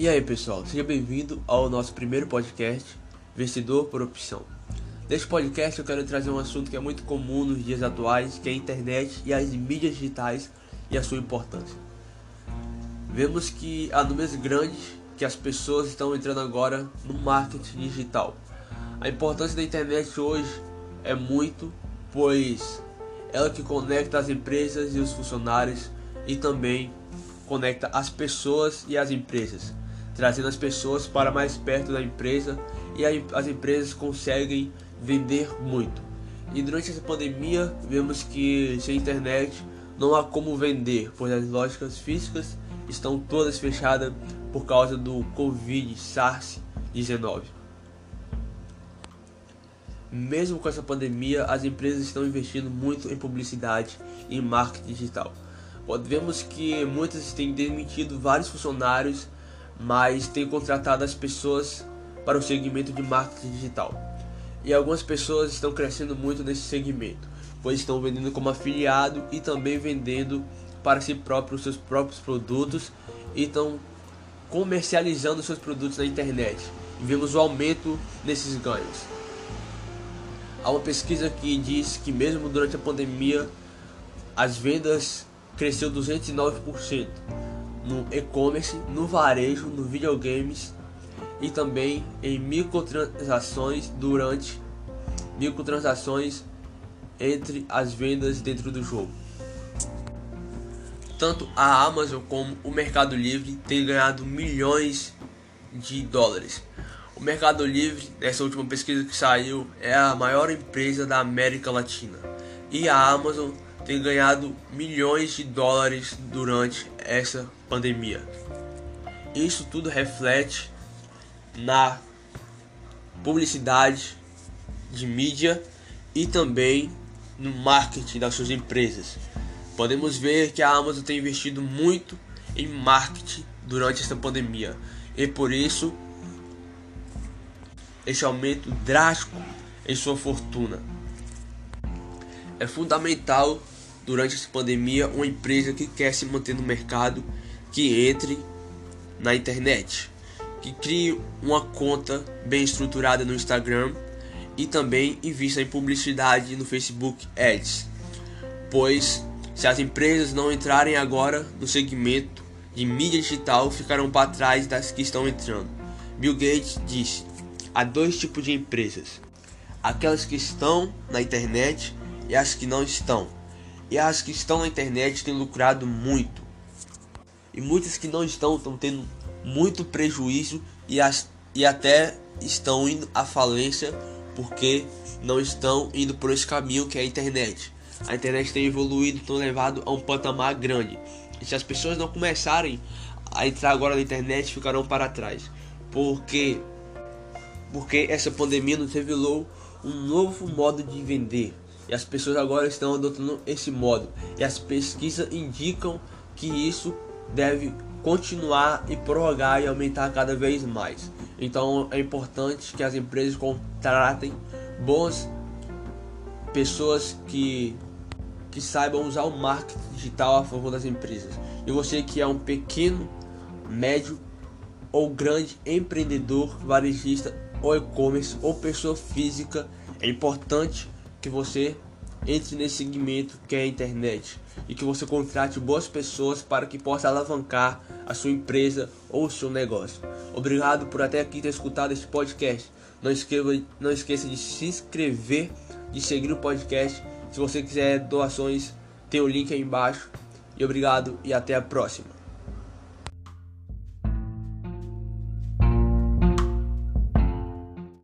E aí pessoal, seja bem-vindo ao nosso primeiro podcast, Vencedor por Opção. Neste podcast eu quero trazer um assunto que é muito comum nos dias atuais, que é a internet e as mídias digitais e a sua importância. Vemos que há números grandes que as pessoas estão entrando agora no marketing digital. A importância da internet hoje é muito, pois ela que conecta as empresas e os funcionários e também conecta as pessoas e as empresas, trazendo as pessoas para mais perto da empresa e as empresas conseguem vender muito. E durante essa pandemia, vemos que sem internet não há como vender, pois as lojas físicas estão todas fechadas por causa do Covid SARS-19. Mesmo com essa pandemia, as empresas estão investindo muito em publicidade e marketing digital. Vemos que muitas têm demitido vários funcionários, mas têm contratado as pessoas para o segmento de marketing digital. E algumas pessoas estão crescendo muito nesse segmento, pois estão vendendo como afiliado e também vendendo para si próprios seus próprios produtos e estão comercializando seus produtos na internet. E vemos o aumento nesses ganhos. Há uma pesquisa que diz que mesmo durante a pandemia as vendas cresceu 209% no e-commerce, no varejo, no videogames e também em microtransações durante microtransações entre as vendas dentro do jogo. Tanto a Amazon como o Mercado Livre têm ganhado milhões de dólares o Mercado Livre, nessa última pesquisa que saiu, é a maior empresa da América Latina. E a Amazon tem ganhado milhões de dólares durante essa pandemia. Isso tudo reflete na publicidade de mídia e também no marketing das suas empresas. Podemos ver que a Amazon tem investido muito em marketing durante esta pandemia e por isso este aumento drástico em sua fortuna. É fundamental durante essa pandemia uma empresa que quer se manter no mercado que entre na internet, que crie uma conta bem estruturada no Instagram e também invista em publicidade no Facebook Ads, pois se as empresas não entrarem agora no segmento de mídia digital, ficarão para trás das que estão entrando. Bill Gates disse: há dois tipos de empresas: aquelas que estão na internet e as que não estão. E as que estão na internet têm lucrado muito. E muitas que não estão estão tendo muito prejuízo e, as, e até estão indo à falência porque não estão indo por esse caminho que é a internet. A internet tem evoluído, tem levado a um patamar grande. E se as pessoas não começarem a entrar agora na internet, ficarão para trás. Porque porque essa pandemia nos revelou um novo modo de vender e as pessoas agora estão adotando esse modo e as pesquisas indicam que isso deve continuar e prorrogar e aumentar cada vez mais. Então é importante que as empresas contratem boas pessoas que que saibam usar o marketing digital a favor das empresas. E você que é um pequeno, médio ou grande empreendedor varejista ou e-commerce ou pessoa física, é importante que você entre nesse segmento que é a internet e que você contrate boas pessoas para que possa alavancar a sua empresa ou o seu negócio. Obrigado por até aqui ter escutado este podcast. Não, esqueva, não esqueça de se inscrever, de seguir o podcast. Se você quiser doações, tem o link aí embaixo. E obrigado e até a próxima.